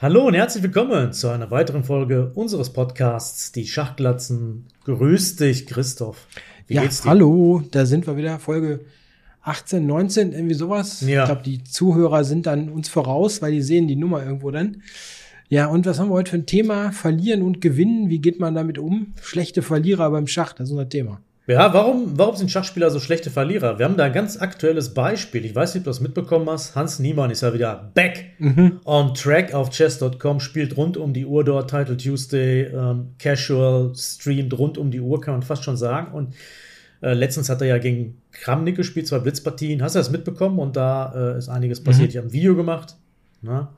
Hallo und herzlich willkommen zu einer weiteren Folge unseres Podcasts Die Schachglatzen. Grüß dich, Christoph. Wie ja, geht's dir? hallo, da sind wir wieder, Folge 18, 19, irgendwie sowas. Ja. Ich glaube, die Zuhörer sind dann uns voraus, weil die sehen die Nummer irgendwo dann. Ja, und was haben wir heute für ein Thema? Verlieren und gewinnen. Wie geht man damit um? Schlechte Verlierer beim Schach, das ist unser Thema. Ja, warum, warum sind Schachspieler so schlechte Verlierer? Wir haben da ein ganz aktuelles Beispiel. Ich weiß nicht, ob du das mitbekommen hast. Hans Niemann ist ja wieder back mhm. on track auf chess.com, spielt rund um die Uhr dort, Title Tuesday, ähm, Casual, streamt rund um die Uhr, kann man fast schon sagen. Und äh, letztens hat er ja gegen Kramnik gespielt, zwei Blitzpartien. Hast du das mitbekommen? Und da äh, ist einiges passiert. Mhm. Ich habe ein Video gemacht. Na?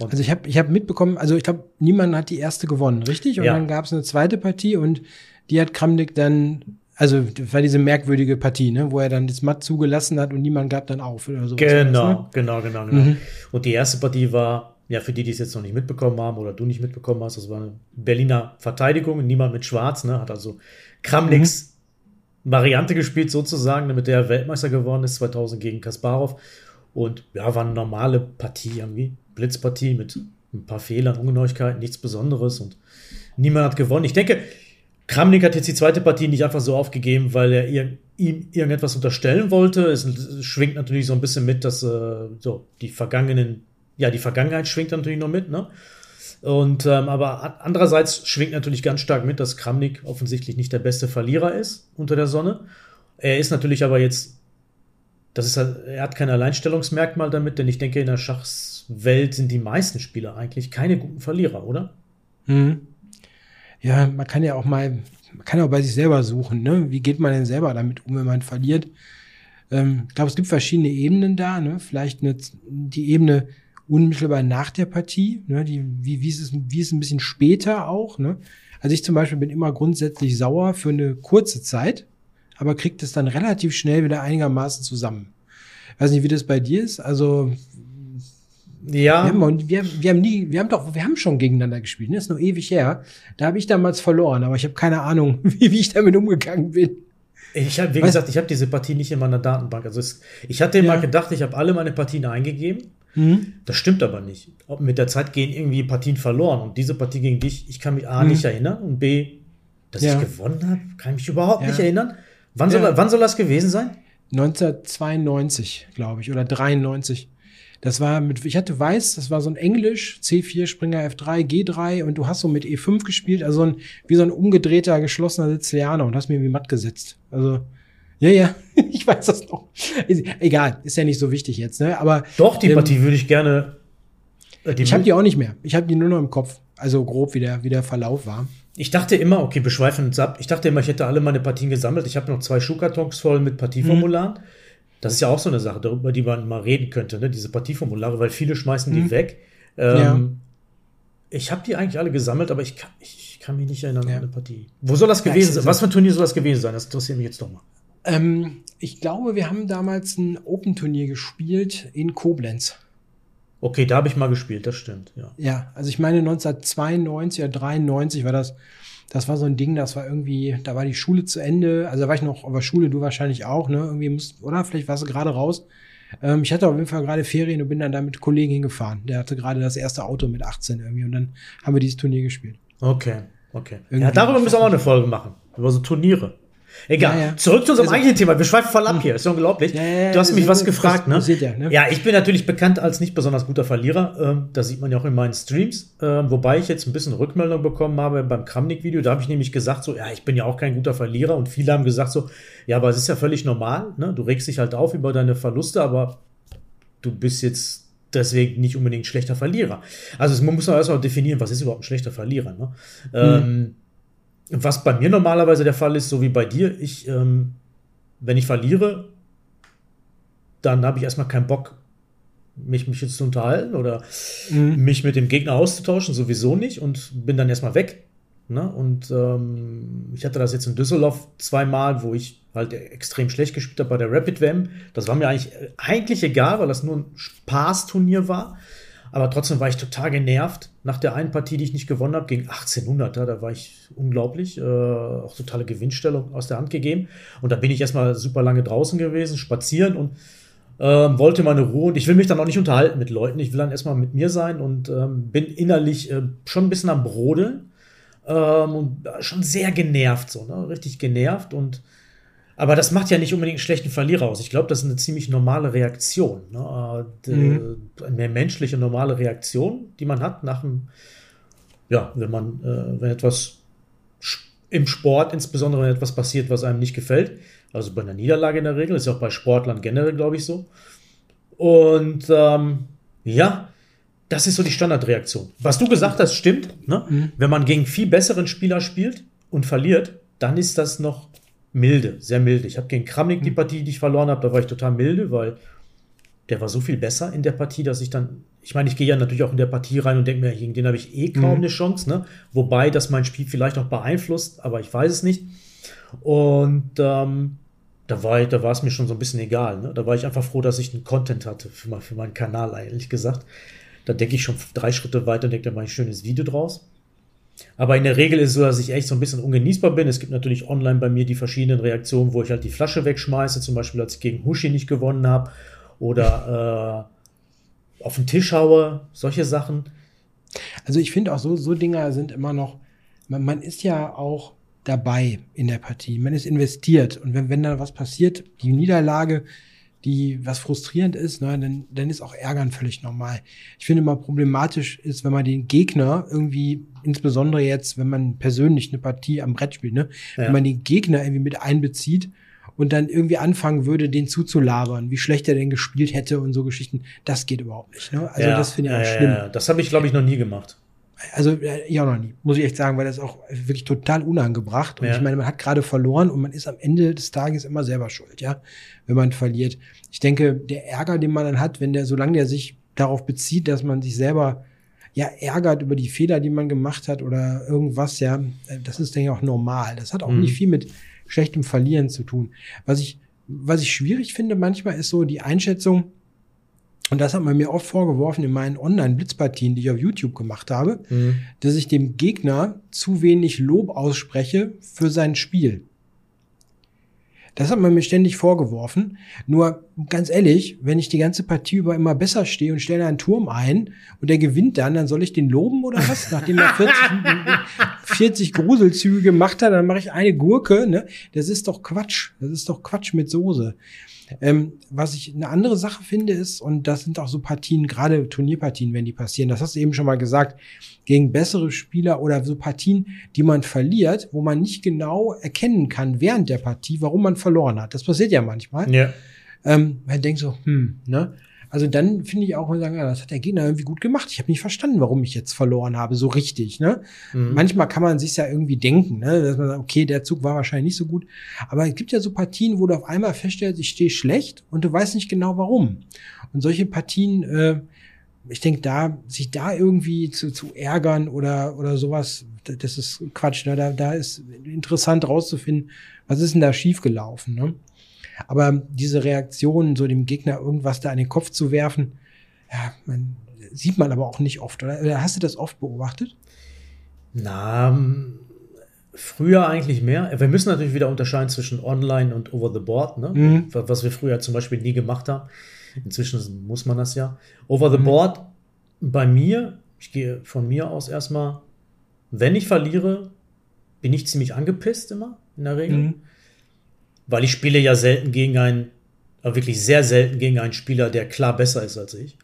also ich habe ich hab mitbekommen, also ich glaube, niemand hat die erste gewonnen, richtig? Und ja. dann gab es eine zweite Partie und die hat Kramnik dann also war diese merkwürdige Partie, ne, wo er dann das Matt zugelassen hat und niemand gab dann auf oder so. Genau, ne? genau, genau, genau. Mhm. Und die erste Partie war, ja, für die, die es jetzt noch nicht mitbekommen haben oder du nicht mitbekommen hast, das war eine Berliner Verteidigung, niemand mit Schwarz, ne, hat also Kramniks mhm. Variante gespielt sozusagen, mit der er Weltmeister geworden ist 2000 gegen Kasparov. Und ja, war eine normale Partie irgendwie, Blitzpartie mit ein paar Fehlern, Ungenauigkeiten, nichts Besonderes und niemand hat gewonnen. Ich denke, Kramnik hat jetzt die zweite Partie nicht einfach so aufgegeben, weil er ihr, ihm irgendetwas unterstellen wollte. Es schwingt natürlich so ein bisschen mit, dass äh, so die vergangenen, ja, die Vergangenheit schwingt natürlich noch mit, ne? Und ähm, aber andererseits schwingt natürlich ganz stark mit, dass Kramnik offensichtlich nicht der beste Verlierer ist unter der Sonne. Er ist natürlich aber jetzt, das ist er hat kein Alleinstellungsmerkmal damit, denn ich denke, in der Schachswelt sind die meisten Spieler eigentlich keine guten Verlierer, oder? Mhm ja, man kann ja auch mal, man kann auch bei sich selber suchen, ne? Wie geht man denn selber damit um, wenn man verliert? Ähm, ich glaube, es gibt verschiedene Ebenen da, ne? Vielleicht eine, die Ebene unmittelbar nach der Partie, ne? Die, wie, wie, ist es, wie ist es ein bisschen später auch, ne? Also ich zum Beispiel bin immer grundsätzlich sauer für eine kurze Zeit, aber kriegt es dann relativ schnell wieder einigermaßen zusammen. Ich weiß nicht, wie das bei dir ist. Also ja. Wir haben, wir, wir haben nie, wir haben doch, wir haben schon gegeneinander gespielt, ne? Das ist noch ewig her. Da habe ich damals verloren, aber ich habe keine Ahnung, wie, wie ich damit umgegangen bin. Ich habe, wie weißt, gesagt, ich habe diese Partie nicht in meiner Datenbank. Also es, ich hatte ja. mal gedacht, ich habe alle meine Partien eingegeben. Mhm. Das stimmt aber nicht. Mit der Zeit gehen irgendwie Partien verloren. Und diese Partie gegen dich, ich kann mich A mhm. nicht erinnern und B, dass ja. ich gewonnen habe, kann ich mich überhaupt ja. nicht erinnern. Wann soll, wann soll das gewesen sein? 1992, glaube ich, oder 93. Das war mit, ich hatte weiß, das war so ein Englisch, C4, Springer F3, G3 und du hast so mit E5 gespielt, also ein, wie so ein umgedrehter, geschlossener Sizilianer und hast mir wie matt gesetzt. Also, ja, ja, ich weiß das noch. Egal, ist ja nicht so wichtig jetzt, ne? Aber. Doch, die ähm, Partie würde ich gerne. Äh, ich habe die auch nicht mehr. Ich habe die nur noch im Kopf. Also grob, wie der, wie der Verlauf war. Ich dachte immer, okay, beschweifen uns ab. Ich dachte immer, ich hätte alle meine Partien gesammelt. Ich habe noch zwei Schuhkartons voll mit Partieformularen. Hm. Das ist ja auch so eine Sache, darüber die man mal reden könnte, ne? diese Partieformulare, weil viele schmeißen die mhm. weg. Ähm, ja. Ich habe die eigentlich alle gesammelt, aber ich kann, ich kann mich nicht erinnern ja. an eine Partie. Wo soll das gewesen sein? Was für ein Turnier soll das gewesen sein? Das interessiert mich jetzt doch mal. Ähm, ich glaube, wir haben damals ein Open-Turnier gespielt in Koblenz. Okay, da habe ich mal gespielt, das stimmt, ja. Ja, also ich meine 1992 oder 93 war das das war so ein Ding, das war irgendwie, da war die Schule zu Ende, also da war ich noch auf der Schule, du wahrscheinlich auch, ne? Irgendwie musst, oder? Vielleicht warst du gerade raus. Ähm, ich hatte auf jeden Fall gerade Ferien und bin dann da mit Kollegen hingefahren. Der hatte gerade das erste Auto mit 18 irgendwie und dann haben wir dieses Turnier gespielt. Okay, okay. Irgendwie ja, darüber müssen wir auch eine Folge machen. Über so Turniere. Egal. Ja, ja. Zurück zu unserem also, eigentlichen Thema. Wir schweifen voll ab hier. Ist unglaublich. Ja, du hast mich was gefragt, ne? Ne? Ja, ich bin natürlich bekannt als nicht besonders guter Verlierer. Ähm, das sieht man ja auch in meinen Streams. Ähm, wobei ich jetzt ein bisschen Rückmeldung bekommen habe beim Kramnik-Video. Da habe ich nämlich gesagt, so, ja, ich bin ja auch kein guter Verlierer. Und viele haben gesagt, so, ja, aber es ist ja völlig normal. Ne? Du regst dich halt auf über deine Verluste, aber du bist jetzt deswegen nicht unbedingt ein schlechter Verlierer. Also man muss auch erstmal definieren, was ist überhaupt ein schlechter Verlierer. Ne? Mhm. Ähm, was bei mir normalerweise der Fall ist, so wie bei dir, ich, ähm, wenn ich verliere, dann habe ich erstmal keinen Bock, mich, mich jetzt zu unterhalten oder mhm. mich mit dem Gegner auszutauschen, sowieso nicht und bin dann erstmal weg. Ne? Und ähm, ich hatte das jetzt in Düsseldorf zweimal, wo ich halt extrem schlecht gespielt habe bei der Rapid WM. Das war mir eigentlich, eigentlich egal, weil das nur ein Spaßturnier war. Aber trotzdem war ich total genervt nach der einen Partie, die ich nicht gewonnen habe, gegen 1800. Da war ich unglaublich. Äh, auch totale Gewinnstellung aus der Hand gegeben. Und da bin ich erstmal super lange draußen gewesen, spazieren und Ähm, wollte meine Ruhe und ich will mich dann auch nicht unterhalten mit Leuten. Ich will dann erstmal mit mir sein und ähm, bin innerlich äh, schon ein bisschen am Brodeln ähm, und schon sehr genervt, so, ne? richtig genervt und aber das macht ja nicht unbedingt einen schlechten Verlierer aus. Ich glaube, das ist eine ziemlich normale Reaktion. Ne? Äh, mhm. Eine menschliche, normale Reaktion, die man hat nach dem, ja, wenn man, äh, wenn etwas im Sport, insbesondere wenn etwas passiert, was einem nicht gefällt. Also bei einer Niederlage in der Regel, ist ja auch bei Sportlern generell, glaube ich, so. Und ähm, ja, das ist so die Standardreaktion. Was du gesagt hast, stimmt. Ne? Mhm. Wenn man gegen viel besseren Spieler spielt und verliert, dann ist das noch milde, sehr milde. Ich habe gegen Kramnik die mhm. Partie, die ich verloren habe, da war ich total milde, weil der war so viel besser in der Partie, dass ich dann, ich meine, ich gehe ja natürlich auch in der Partie rein und denke mir, gegen den habe ich eh kaum mhm. eine Chance, ne? Wobei das mein Spiel vielleicht auch beeinflusst, aber ich weiß es nicht. Und ähm, da war, ich, da war es mir schon so ein bisschen egal. Ne? Da war ich einfach froh, dass ich einen Content hatte für, mein, für meinen Kanal, ehrlich gesagt. Da denke ich schon drei Schritte weiter und denke, da ich ein schönes Video draus. Aber in der Regel ist es so, dass ich echt so ein bisschen ungenießbar bin. Es gibt natürlich online bei mir die verschiedenen Reaktionen, wo ich halt die Flasche wegschmeiße, zum Beispiel als ich gegen Hushi nicht gewonnen habe oder äh, auf den Tisch haue, solche Sachen. Also ich finde auch so, so Dinger sind immer noch, man, man, ist ja auch dabei in der Partie, man ist investiert und wenn, wenn da was passiert, die Niederlage, die was frustrierend ist, ne, dann, dann ist auch Ärgern völlig normal. Ich finde immer problematisch ist, wenn man den Gegner irgendwie, insbesondere jetzt, wenn man persönlich eine Partie am Brett spielt, ne, ja. wenn man den Gegner irgendwie mit einbezieht und dann irgendwie anfangen würde, den zuzulabern, wie schlecht er denn gespielt hätte und so Geschichten, das geht überhaupt nicht. Ne? Also ja, das finde ich auch ja, schlimm. Ja, das habe ich, glaube ich, noch nie gemacht. Also ich auch noch nie, muss ich echt sagen, weil das auch wirklich total unangebracht. Und ich meine, man hat gerade verloren und man ist am Ende des Tages immer selber schuld, ja, wenn man verliert. Ich denke, der Ärger, den man dann hat, wenn der, solange der sich darauf bezieht, dass man sich selber ja ärgert über die Fehler, die man gemacht hat oder irgendwas, ja, das ist, denke ich, auch normal. Das hat auch mhm. nicht viel mit schlechtem Verlieren zu tun. Was ich, was ich schwierig finde manchmal ist so die Einschätzung, und das hat man mir oft vorgeworfen in meinen Online-Blitzpartien, die ich auf YouTube gemacht habe, mhm. dass ich dem Gegner zu wenig Lob ausspreche für sein Spiel. Das hat man mir ständig vorgeworfen. Nur ganz ehrlich, wenn ich die ganze Partie über immer besser stehe und stelle einen Turm ein und der gewinnt dann, dann soll ich den loben oder was? Nachdem er 40, 40 Gruselzüge gemacht hat, dann mache ich eine Gurke. Ne? Das ist doch Quatsch. Das ist doch Quatsch mit Soße. Ähm, was ich eine andere Sache finde ist, und das sind auch so Partien, gerade Turnierpartien, wenn die passieren, das hast du eben schon mal gesagt, gegen bessere Spieler oder so Partien, die man verliert, wo man nicht genau erkennen kann während der Partie, warum man verloren hat. Das passiert ja manchmal. Ja. Ähm, man denkt so, hm, ne? Also dann finde ich auch, man sagen, ja, das hat der Gegner irgendwie gut gemacht. Ich habe nicht verstanden, warum ich jetzt verloren habe, so richtig. Ne? Mhm. Manchmal kann man sich ja irgendwie denken, ne? dass man sagt, okay, der Zug war wahrscheinlich nicht so gut. Aber es gibt ja so Partien, wo du auf einmal feststellst, ich stehe schlecht und du weißt nicht genau warum. Und solche Partien, äh, ich denke, da sich da irgendwie zu, zu ärgern oder oder sowas, das ist Quatsch. Ne? Da, da ist interessant rauszufinden, was ist denn da schiefgelaufen. Ne? Aber diese Reaktion, so dem Gegner irgendwas da an den Kopf zu werfen, ja, man, sieht man aber auch nicht oft, oder? Hast du das oft beobachtet? Na, früher eigentlich mehr. Wir müssen natürlich wieder unterscheiden zwischen online und over the board, ne? Mhm. was wir früher zum Beispiel nie gemacht haben. Inzwischen muss man das ja. Over the mhm. board, bei mir, ich gehe von mir aus erstmal, wenn ich verliere, bin ich ziemlich angepisst immer, in der Regel. Mhm weil ich spiele ja selten gegen einen, aber wirklich sehr selten gegen einen Spieler, der klar besser ist als ich.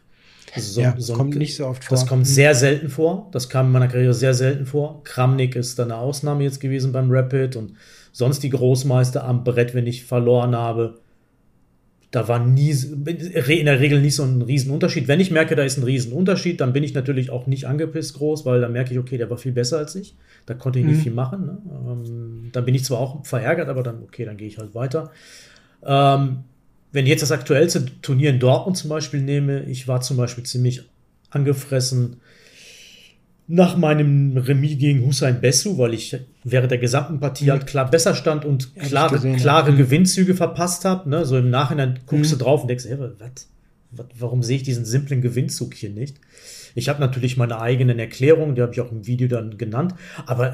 Also so, ja, das so kommt nicht so oft vor. Das kommt sehr selten vor. Das kam in meiner Karriere sehr selten vor. Kramnik ist dann eine Ausnahme jetzt gewesen beim Rapid und sonst die Großmeister am Brett, wenn ich verloren habe da war nie, in der Regel nicht so ein Riesenunterschied. Wenn ich merke, da ist ein Riesenunterschied, dann bin ich natürlich auch nicht angepisst groß, weil dann merke ich, okay, der war viel besser als ich. Da konnte ich mhm. nicht viel machen. Ne? Ähm, dann bin ich zwar auch verärgert, aber dann, okay, dann gehe ich halt weiter. Ähm, wenn ich jetzt das aktuellste Turnier in Dortmund zum Beispiel nehme, ich war zum Beispiel ziemlich angefressen nach meinem Remis gegen Hussein Bessu, weil ich während der gesamten Partie mhm. halt klar besser stand und klare, gesehen, klare ja. Mhm. Gewinnzüge verpasst habe. Ne? So im Nachhinein guckst mhm. du drauf und denkst, hey, was, warum sehe ich diesen simplen Gewinnzug hier nicht? Ich habe natürlich meine eigenen Erklärungen, die habe ich auch im Video dann genannt, aber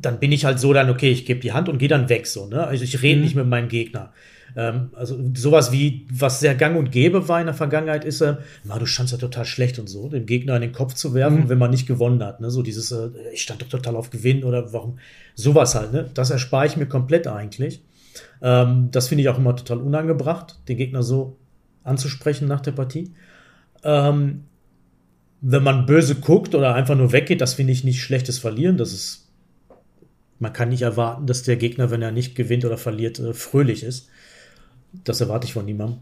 dann bin ich halt so dann, okay, ich gebe die Hand und gehe dann weg so. Ne? Also ich rede mhm. nicht mit meinem Gegner. Ähm, also sowas wie, was sehr gang und gäbe war in der Vergangenheit, ist, äh, na, du standst ja total schlecht und so, dem Gegner in den Kopf zu werfen, mhm. wenn man nicht gewonnen hat. Ne? So dieses, äh, ich stand doch total auf Gewinn oder warum, sowas halt, ne? Das erspare ich mir komplett eigentlich. Ähm, das finde ich auch immer total unangebracht, den Gegner so anzusprechen nach der Partie. Ähm, wenn man böse guckt oder einfach nur weggeht, das finde ich nicht schlechtes Verlieren. Das ist, man kann nicht erwarten, dass der Gegner, wenn er nicht gewinnt oder verliert, äh, fröhlich ist. Das erwarte ich von niemandem.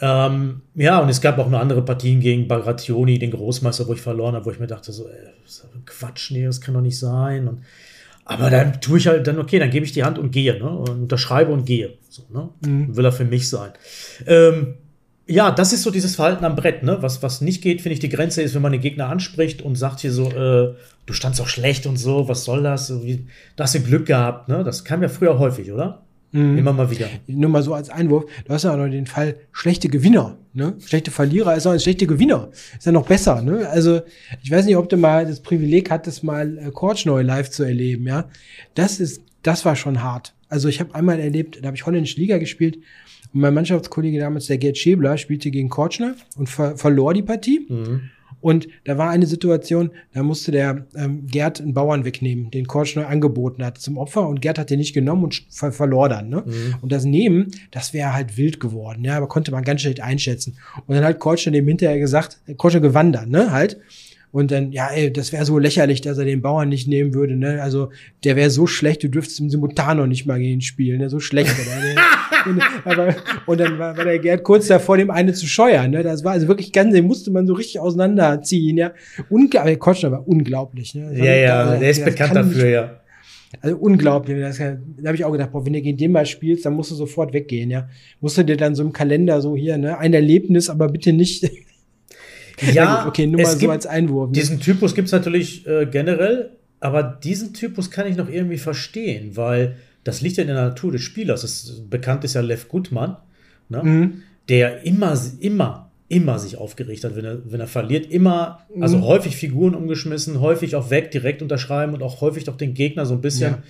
Ähm, ja, und es gab auch noch andere Partien gegen Bagration, den Großmeister, wo ich verloren habe, wo ich mir dachte, so, ey, Quatsch, nee, das kann doch nicht sein. Und, aber dann tue ich halt dann, okay, dann gebe ich die Hand und gehe, ne? Und unterschreibe und gehe. So, ne? Mhm. Will er für mich sein. Ähm, ja, das ist so dieses Verhalten am Brett, ne? Was, was nicht geht, finde ich, die Grenze ist, wenn man den Gegner anspricht und sagt hier so, äh, du standst auch schlecht und so, was soll das? Da hast du Glück gehabt, ne? Das kam ja früher häufig, oder? Mhm. Immer mal wieder. Nur mal so als Einwurf, du hast ja auch noch den Fall schlechte Gewinner. Ne? Schlechte Verlierer ist auch ein schlechter Gewinner. Ist ja noch besser. Ne? Also ich weiß nicht, ob du mal das Privileg hattest, mal äh, Korchneu live zu erleben. Ja, Das ist, das war schon hart. Also ich habe einmal erlebt, da habe ich holländische Liga gespielt und mein Mannschaftskollege damals, der Gerd Schäbler, spielte gegen Korchneu und ver verlor die Partie. Mhm. Und da war eine Situation, da musste der ähm, Gerd einen Bauern wegnehmen, den Kortsch neu angeboten hat zum Opfer und Gerd hat den nicht genommen und ver verlor dann. Ne? Mhm. Und das Nehmen, das wäre halt wild geworden, ja, aber konnte man ganz schlecht einschätzen. Und dann hat Kortsch dem hinterher gesagt, Kortsch gewann dann, ne, halt. Und dann, ja, ey, das wäre so lächerlich, dass er den Bauern nicht nehmen würde. Ne? Also der wäre so schlecht, du dürftest im Simultan noch nicht mal gegen ihn spielen. Ne? So schlecht. und, aber, und dann war, war der Gerd kurz davor, dem eine zu scheuern. Ne? Das war also wirklich ganz, den musste man so richtig auseinanderziehen. Ja, unglaublich. Kotschner war unglaublich. Ne? ja, ja, also, der ist bekannt dafür, nicht, ja. Also unglaublich. Das, da habe ich auch gedacht, boah, wenn du gegen den mal spielst, dann musst du sofort weggehen, ja. Musst du dir dann so im Kalender so hier, ne, ein Erlebnis, aber bitte nicht Ja, okay, nur mal so als Einwurf. Ne? Diesen Typus gibt es natürlich äh, generell, aber diesen Typus kann ich noch irgendwie verstehen, weil das liegt ja in der Natur des Spielers. Das bekannt ist ja Lev Gutmann, ne? Mhm. der immer, immer, immer sich aufgeregt hat, wenn er, wenn er verliert. Immer, also mhm. häufig Figuren umgeschmissen, häufig auch weg, direkt unterschreiben und auch häufig doch den Gegner so ein bisschen ja.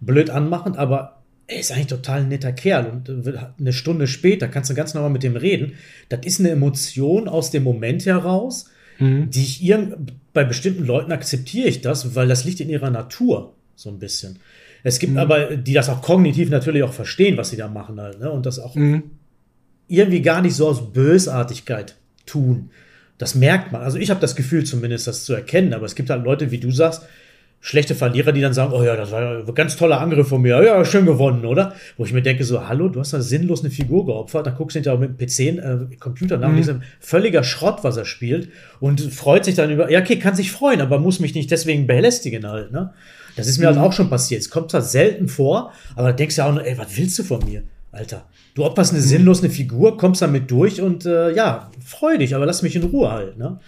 blöd anmachen, aber er ist eigentlich total ein netter Kerl und äh, eine Stunde später kannst du ganz normal mit dem reden. Das ist eine Emotion aus dem Moment heraus, mhm. die ich irgend, bei bestimmten Leuten akzeptiere ich das, weil das liegt in ihrer Natur so ein bisschen. Es gibt mhm. aber, die das auch kognitiv natürlich auch verstehen, was sie da machen halt, ne? und das auch mhm. irgendwie gar nicht so aus Bösartigkeit tun. Das merkt man. Also ich habe das Gefühl zumindest, das zu erkennen, aber es gibt halt Leute, wie du sagst, schlechte Verlierer, die dann sagen, oh ja, das war ein ganz toller Angriff von mir, ja, schön gewonnen, oder? Wo ich mir denke, so, hallo, du hast da sinnlos eine Figur geopfert, dann guckst du hinterher mit dem PC, äh, Computer nach, mhm. diesem völliger Schrott, was er spielt, und freut sich dann über, ja, okay, kann sich freuen, aber muss mich nicht deswegen belästigen halt, ne? Das ist mir halt mhm. halt auch schon passiert. Es kommt zwar selten vor, aber da denkst du ja auch nur, ey, was willst du von mir? Alter, du opferst eine mhm. sinnlos eine Figur, kommst damit durch und äh, ja, freu dich, aber lass mich in Ruhe halt, ne?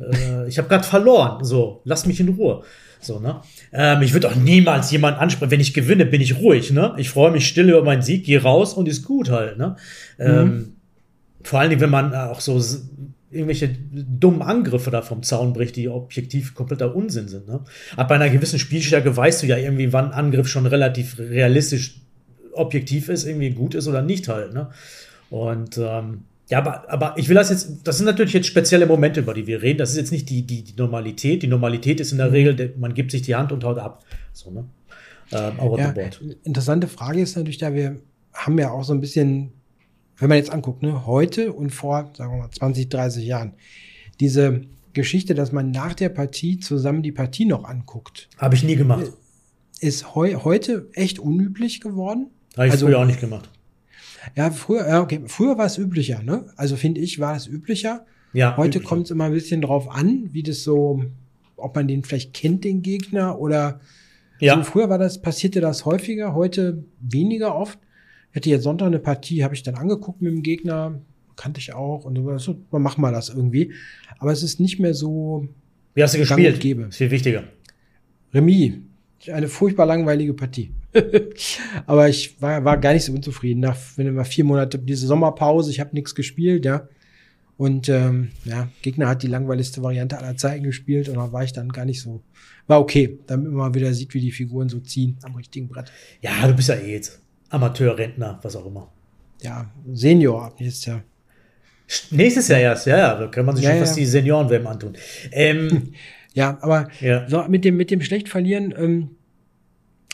Äh, ich habe gerade verloren, so, lass mich in Ruhe. So, ne? Ähm, ich würde auch niemals jemanden ansprechen. Wenn ich gewinne, bin ich ruhig, ne? Ich freue mich still über meinen Sieg, gehe raus und ist gut halt, ne? Mhm. Ähm, vor allen Dingen, wenn man auch so irgendwelche dummen Angriffe da vom Zaun bricht, die objektiv kompletter Unsinn sind. Ne? Aber bei einer gewissen Spielstärke weißt du ja irgendwie, wann ein Angriff schon relativ realistisch objektiv ist, irgendwie gut ist oder nicht halt. Ne? Und ähm, ja, aber, aber ich will das jetzt, das sind natürlich jetzt spezielle Momente, über die wir reden. Das ist jetzt nicht die, die, die Normalität. Die Normalität ist in der mhm. Regel, man gibt sich die Hand und haut ab. So, ne? Ähm, over ja. Interessante Frage ist natürlich da, wir haben ja auch so ein bisschen, wenn man jetzt anguckt, ne, heute und vor, sagen wir mal, 20, 30 Jahren, diese Geschichte, dass man nach der Partie zusammen die Partie noch anguckt. Habe ich nie gemacht. Ist heu heute echt unüblich geworden. Habe ich also, früher auch nicht gemacht. Ja, früher, ja, okay, früher war es üblicher, ne? Also finde ich, war es üblicher. Ja. Heute kommt es immer ein bisschen drauf an, wie das so, ob man den vielleicht kennt, den Gegner, oder ja. so früher war das, passierte das häufiger, heute weniger oft. Ich hatte jetzt Sonntag eine Partie, habe ich dann angeguckt mit dem Gegner, kannte ich auch, und so, machen wir das irgendwie. Aber es ist nicht mehr so. Wie hast du gespielt? Gebe. Ist viel wichtiger. Remis. Eine furchtbar langweilige Partie. Aber ich war, war gar nicht so unzufrieden. Nach wenn wir vier Monate diese Sommerpause, ich habe nichts gespielt, ja. Und ähm, ja, Gegner hat die langweiligste Variante aller Zeiten gespielt und da war ich dann gar nicht so. War okay, damit man wieder sieht, wie die Figuren so ziehen am richtigen Brett. Ja, du bist ja eh jetzt Amateur, Rentner, was auch immer. ja, Senior ab nächstes Jahr. Nächstes Jahr erst, ja, ja, da kann man sich ja, schon fast die Senioren-WM antun. Ähm, ja, aber so mit dem, mit dem schlecht verlieren, ähm,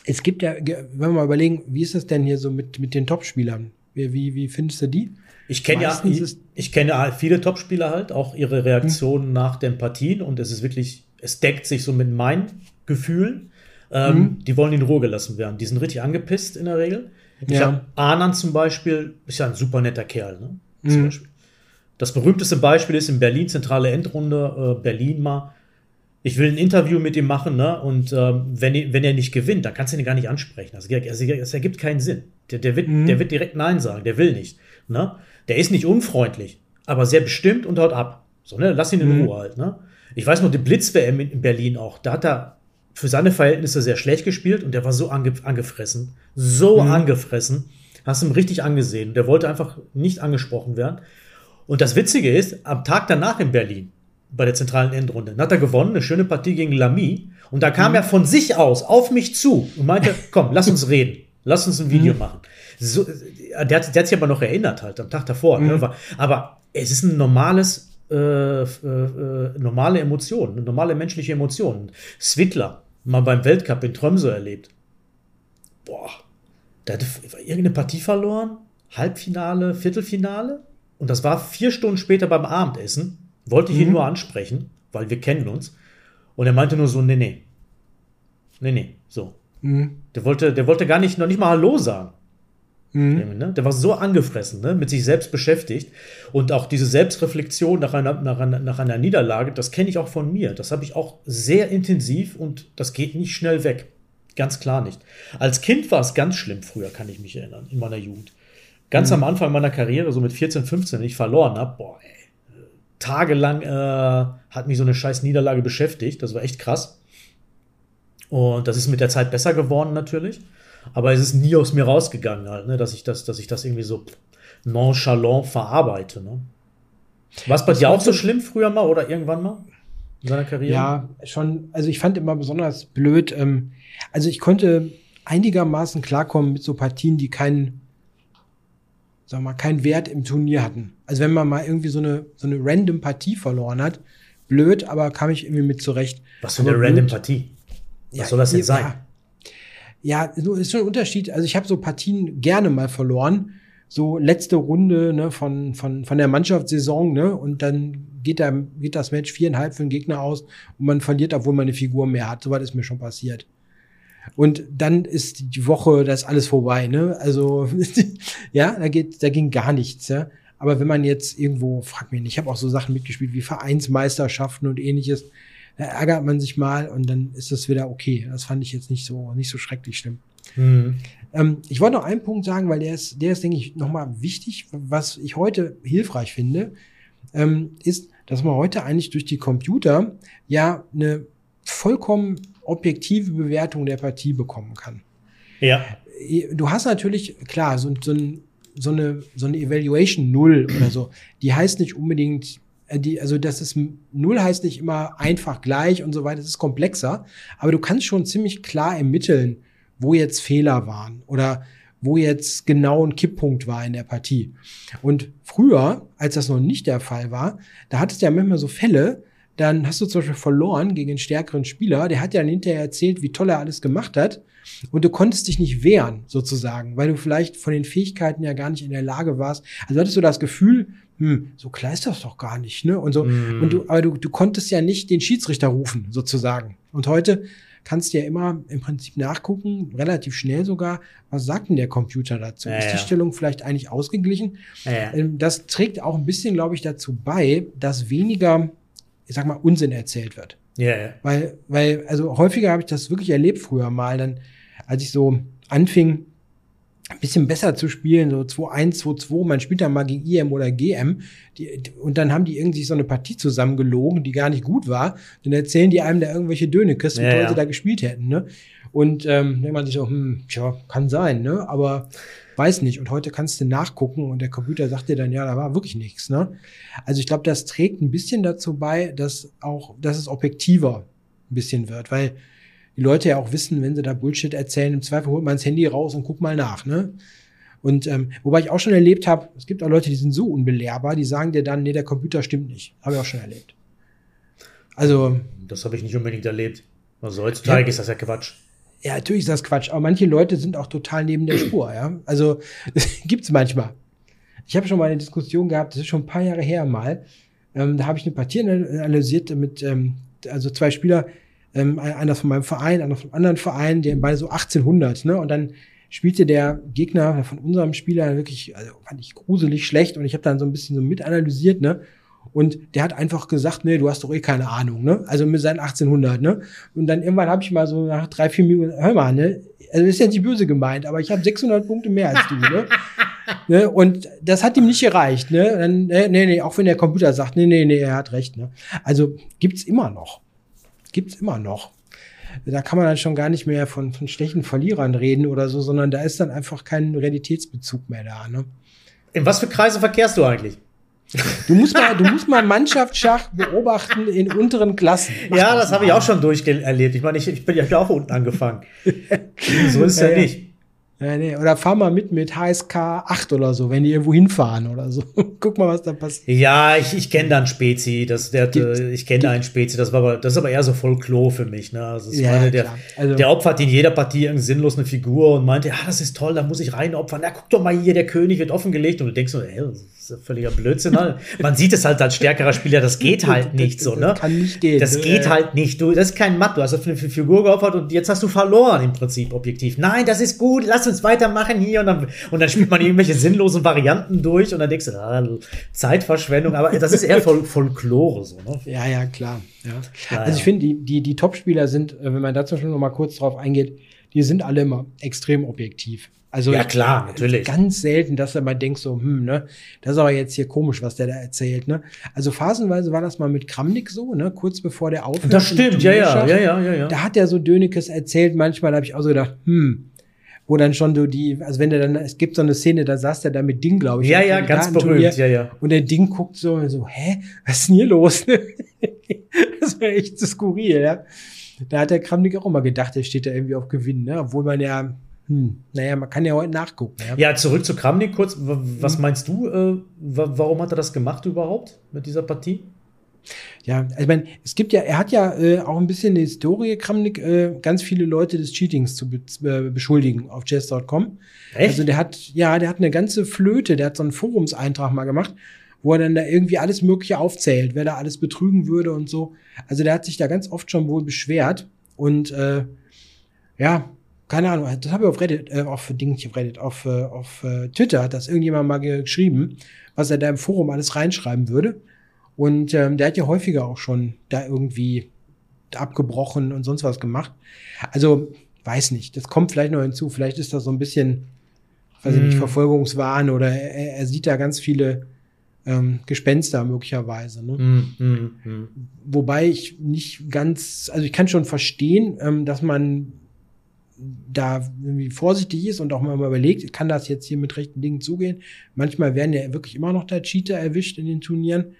es gibt ja, wenn wir mal überlegen, wie ist das denn hier so mit, mit den Topspielern? Wie, wie, wie findest du die? Ich kenne ja, ich, ich kenne ja viele Topspieler halt, auch ihre Reaktionen hm. nach den Partien und es ist wirklich, es deckt sich so mit meinen Gefühlen. Ähm, hm. Die wollen in Ruhe gelassen werden. Die sind richtig angepisst in der Regel. Ich ja. habe Anan zum Beispiel, ist ja ein super netter Kerl, ne? Zum hm. Beispiel. Das berühmteste Beispiel ist in Berlin, zentrale Endrunde, äh, Berlin mal. Ich will ein Interview mit ihm machen, ne? Und ähm, wenn, wenn er nicht gewinnt, dann kannst du ihn gar nicht ansprechen. Also, also es ergibt keinen Sinn. Der, der, wird, mhm. der wird direkt Nein sagen, der will nicht. Ne? Der ist nicht unfreundlich, aber sehr bestimmt und haut ab. So, ne? Lass ihn in mhm. Ruhe halt, ne? Ich weiß noch, die Blitz-WM in Berlin auch, da hat er für seine Verhältnisse sehr schlecht gespielt und der war so ange angefressen. So mhm. angefressen. Hast ihm richtig angesehen. Der wollte einfach nicht angesprochen werden. Und das Witzige ist, am Tag danach in Berlin, bei der zentralen Endrunde, hat er gewonnen, eine schöne Partie gegen Lamy. Und da kam mhm. er von sich aus auf mich zu und meinte, komm, lass uns reden. Lass uns ein Video mhm. machen. So, der, hat, der hat sich aber noch erinnert halt am Tag davor. Ne? Mhm. Aber es ist ein normales, äh, äh, äh, normale Emotion, eine normale menschliche Emotion. Switler, mal beim Weltcup in Tromsø erlebt. Boah, der hatte irgendeine Partie verloren, Halbfinale, Viertelfinale und das war vier Stunden später beim Abendessen. Wollte ich mhm. ihn nur ansprechen, weil wir kennen uns. Und er meinte nur so, nee, nee. Nee, nee, so. Mhm. Der, wollte, der wollte gar nicht, noch nicht mal Hallo sagen. Mhm. Ne? Der war so angefressen, ne? mit sich selbst beschäftigt. Und auch diese Selbstreflexion nach einer, nach einer, nach einer Niederlage, das kenne ich auch von mir. Das habe ich auch sehr intensiv und das geht nicht schnell weg. Ganz klar nicht. Als Kind war es ganz schlimm früher, kann ich mich erinnern, in meiner Jugend. Ganz mhm. am Anfang meiner Karriere, so mit 14, 15, wenn ich verloren habe, boah, ey, tagelang äh, hat mich so eine scheiß Niederlage beschäftigt. Das war echt krass. Und das ist mit der Zeit besser geworden natürlich. Aber es ist nie aus mir rausgegangen, halt, ne, dass ich das, dass ich das irgendwie so nonchalant verarbeite. Ne? War es bei dir auch so schlimm früher mal oder irgendwann mal in seiner Karriere? Ja, schon. Also ich fand immer besonders blöd. Ähm, also ich konnte einigermaßen klarkommen mit so Partien, die keinen sagen wir mal, keinen Wert im Turnier hatten. Also wenn man mal irgendwie so eine, so eine random Partie verloren hat, blöd, aber kam ich irgendwie mit zurecht. Was für eine blöd. random Partie? Was ja, soll das jetzt sein? Ja, so ist schon ein Unterschied. Also ich habe so Partien gerne mal verloren. So letzte Runde ne, von, von, von der Mannschaftssaison, ne? Und dann geht, da, geht das Match viereinhalb für den Gegner aus und man verliert, obwohl man eine Figur mehr hat. So was ist mir schon passiert. Und dann ist die Woche, das ist alles vorbei, ne? Also, ja, da geht, da ging gar nichts, ja. Aber wenn man jetzt irgendwo, frag mich nicht, ich habe auch so Sachen mitgespielt wie Vereinsmeisterschaften und ähnliches, da ärgert man sich mal und dann ist das wieder okay. Das fand ich jetzt nicht so, nicht so schrecklich schlimm. Mhm. Ähm, ich wollte noch einen Punkt sagen, weil der ist, der ist, denke ich, nochmal wichtig, was ich heute hilfreich finde, ähm, ist, dass man heute eigentlich durch die Computer ja eine vollkommen objektive Bewertung der Partie bekommen kann. Ja. Du hast natürlich, klar, so, so, so, eine, so eine Evaluation Null oder so, die heißt nicht unbedingt, äh, die, also das ist, Null heißt nicht immer einfach gleich und so weiter, das ist komplexer, aber du kannst schon ziemlich klar ermitteln, wo jetzt Fehler waren oder wo jetzt genau ein Kipppunkt war in der Partie. Und früher, als das noch nicht der Fall war, da hattest du ja manchmal so Fälle, dann hast du zum Beispiel verloren gegen einen stärkeren Spieler, der hat ja dann hinterher erzählt, wie toll er alles gemacht hat. Und du konntest dich nicht wehren, sozusagen, weil du vielleicht von den Fähigkeiten ja gar nicht in der Lage warst. Also hattest du das Gefühl, hm, so klar ist das doch gar nicht, ne? Und so, mm. und du, aber du, du konntest ja nicht den Schiedsrichter rufen, sozusagen. Und heute kannst du ja immer im Prinzip nachgucken, relativ schnell sogar, was sagt denn der Computer dazu? Ja, ist die ja. Stellung vielleicht eigentlich ausgeglichen? Ja, ähm, das trägt auch ein bisschen, glaube ich, dazu bei, dass weniger ich sag mal, Unsinn erzählt wird. Ja, yeah. Weil, weil, also häufiger habe ich das wirklich erlebt früher mal, dann, als ich so anfing, ein bisschen besser zu spielen, so 2-1, 2-2, man spielt dann mal gegen IM oder GM, die, und dann haben die irgendwie so eine Partie zusammengelogen, die gar nicht gut war, dann erzählen die einem da irgendwelche Dönekes, wie ja, toll ja. sie da gespielt hätten, ne? Und ähm, denkt man sich so, hm, tja, kann sein, ne? Aber weiß nicht. Und heute kannst du nachgucken und der Computer sagt dir dann, ja, da war wirklich nichts. Ne? Also ich glaube, das trägt ein bisschen dazu bei, dass auch, dass es objektiver ein bisschen wird, weil die Leute ja auch wissen, wenn sie da Bullshit erzählen, im Zweifel holt man das Handy raus und guckt mal nach. Ne? Und ähm, wobei ich auch schon erlebt habe, es gibt auch Leute, die sind so unbelehrbar, die sagen dir dann, nee, der Computer stimmt nicht. Habe ich auch schon erlebt. Also. Das habe ich nicht unbedingt erlebt. Also heutzutage ja, ist das ja Quatsch. Ja, natürlich ist das Quatsch, aber manche Leute sind auch total neben der Spur, ja. Also gibt's manchmal. Ich habe schon mal eine Diskussion gehabt, das ist schon ein paar Jahre her mal. Ähm, da habe ich eine Partie analysiert mit, ähm, also zwei Spieler, ähm, einer von meinem Verein, einer von einem anderen Verein, die beide so 1800, ne? Und dann spielte der Gegner von unserem Spieler wirklich, also fand ich gruselig schlecht und ich habe dann so ein bisschen so mitanalysiert, ne? Und der hat einfach gesagt, nee, du hast doch eh keine Ahnung, ne? Also mit seinen 1800, ne? Und dann irgendwann habe ich mal so nach drei, vier Minuten, hör mal, ne? Also ist ja nicht böse gemeint, aber ich habe 600 Punkte mehr als du, ne? ne? Und das hat ihm nicht gereicht, ne? Dann, nee, nee, auch wenn der Computer sagt, nee, nee, nee, er hat recht, ne? Also gibt's immer noch. Gibt's immer noch da kann man dann schon gar nicht mehr von, von schlechten Verlierern reden oder so, sondern da ist dann einfach kein Realitätsbezug mehr da. Ne? In was für Kreise verkehrst du eigentlich? Du musst mal, du musst mal Mannschaftsschach beobachten in unteren Klassen. Mach ja, das, habe ich auch schon durcherlebt. Ich meine, ich, ich bin ja auch unten angefangen. so ist es ja, ja, nicht. Ja, nee. Oder fahr mal mit mit HSK 8 oder so, wenn die irgendwo hinfahren oder so. Guck mal, was da passiert. Ja, ich, ich kenne da einen Spezi. Das, der, gibt, ich kenne da einen Spezi. Das, war aber, das ist aber eher so Folklore für mich. Ne? Also, ja, meine, der, also, der opfert in jeder Partie irgendwie sinnlos eine Figur und meinte, ja, das ist toll, da muss ich rein opfern. Na, guck doch mal hier, der König wird offengelegt. Und du denkst so, ey, ist völliger Blödsinn. Halt. Man sieht es halt als stärkerer Spieler, das geht halt nicht so, ne? Das kann nicht gehen. Das geht halt nicht. Du, das ist kein Matt. Du hast eine Figur geopfert und jetzt hast du verloren im Prinzip objektiv. Nein, das ist gut. Lass uns weitermachen hier und dann, und dann spielt man irgendwelche sinnlosen Varianten durch und dann denkst du, ah, Zeitverschwendung. Aber das ist eher Fol Folklore so, ne? Ja, ja, klar. Ja. ja also ich finde, die, die, die Top-Spieler sind, äh, wenn man dazu schon noch mal kurz drauf eingeht, die sind alle immer extrem objektiv. Also ja klar, natürlich. Ganz selten, dass er mal denkt so, hm, ne, das ist aber jetzt hier komisch, was der da erzählt, ne? Also phasenweise war das mal mit Kramnik so, ne, kurz bevor der aufhört. Das stimmt, ja, ja, ja, ja, ja, ja. Da hat er so Dönekes erzählt, manchmal habe ich auch so gedacht, hm, wo dann schon so die, also wenn der dann, es gibt so eine Szene, da saß der da mit Ding, glaube ich. Ja, ja, ganz berühmt, ja, ja. Und der Ding guckt so, und so, hä, was ist denn hier los? das war echt so skurril, ja. Da hat der Kramnik auch immer gedacht, der steht da irgendwie auf Gewinn, ne? Obwohl man ja hm. Naja, man kann ja heute nachgucken. Ja, ja zurück zu Kramnik kurz. Was meinst du, äh, warum hat er das gemacht überhaupt mit dieser Partie? Ja, ich meine, es gibt ja, er hat ja äh, auch ein bisschen eine Historie, Kramnik, äh, ganz viele Leute des Cheatings zu be äh, beschuldigen auf chess.com. Echt? Also der hat, ja, der hat eine ganze Flöte, der hat so einen Forumseintrag mal gemacht, wo er dann da irgendwie alles Mögliche aufzählt, wer da alles betrügen würde und so. Also der hat sich da ganz oft schon wohl beschwert und äh, ja, keine Ahnung, das habe ich auf Reddit, äh, auf Ding nicht auf Reddit, auf, äh, auf äh, Twitter hat das irgendjemand mal geschrieben, was er da im Forum alles reinschreiben würde. Und ähm, der hat ja häufiger auch schon da irgendwie abgebrochen und sonst was gemacht. Also, weiß nicht, das kommt vielleicht noch hinzu. Vielleicht ist das so ein bisschen, weiß ich nicht, mhm. Verfolgungswahn oder er, er sieht da ganz viele ähm, Gespenster möglicherweise. Ne? Mm, mm. Wobei ich nicht ganz, also ich kann schon verstehen, ähm, dass man da irgendwie vorsichtig ist und auch mal überlegt, kann das jetzt hier mit rechten Dingen zugehen? Manchmal werden ja wirklich immer noch da Cheater erwischt in den Turnieren.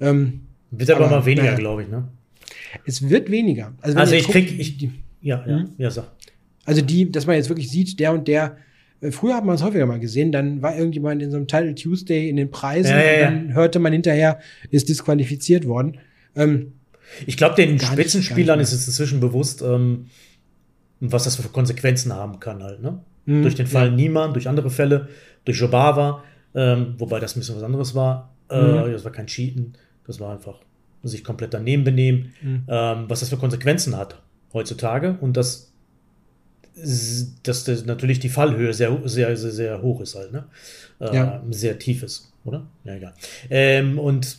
Ähm, wird aber, aber mal weniger, naja. glaube ich, ne? Es wird weniger. Also, also ich guckt, krieg, ich, ja, ja, hm? ja, sag. Also die, dass man jetzt wirklich sieht, der und der, äh, früher hat man es häufiger mal gesehen, dann war irgendjemand in so einem Title Tuesday in den Preisen ja, ja, ja. dann hörte man hinterher, ist disqualifiziert worden. Ähm, ich glaube, den Spitzenspielern ist es inzwischen bewusst, ähm, was das für Konsequenzen haben kann halt, ne? Mhm, durch den Fall. Niemann, durch andere Fälle, durch Jobava, ähm, wobei das ein bisschen was anderes war. Äh, mhm. Das war kein Cheaten, das war einfach sich komplett daneben benehmen, mhm. ähm, was das für Konsequenzen hat heutzutage und dass, dass das natürlich die Fallhöhe sehr, sehr, sehr, sehr hoch ist halt, ne? Äh, ja. Sehr tief ist, oder? Ja, egal. Ähm, und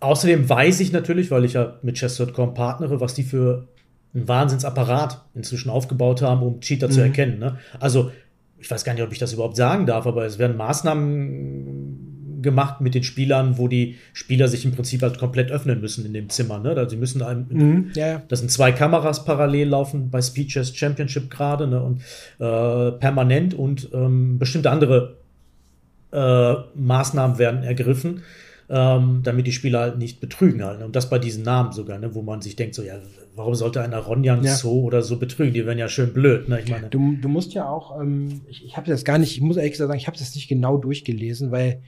außerdem weiß ich natürlich, weil ich ja mit Chess.com partnere, was die für einen Wahnsinnsapparat inzwischen aufgebaut haben, um Cheater mhm. zu erkennen. Ne? Also, ich weiß gar nicht, ob ich das überhaupt sagen darf, aber es werden Maßnahmen gemacht mit den Spielern, wo die Spieler sich im Prinzip halt komplett öffnen müssen in dem Zimmer. Ne? Also sie müssen einem, mhm, ja. das sind zwei Kameras parallel laufen bei Speeches Championship gerade ne? und äh, permanent und ähm, bestimmte andere äh, Maßnahmen werden ergriffen, ähm, damit die Spieler halt nicht betrügen halt. Und das bei diesen Namen sogar, ne, wo man sich denkt, so, ja, warum sollte ein Aronjan ja. so oder so betrügen? Die werden ja schön blöd, ne? Ich meine. Du, du musst ja auch, ähm, ich, ich habe das gar nicht, ich muss ehrlich gesagt sagen, ich habe das nicht genau durchgelesen, weil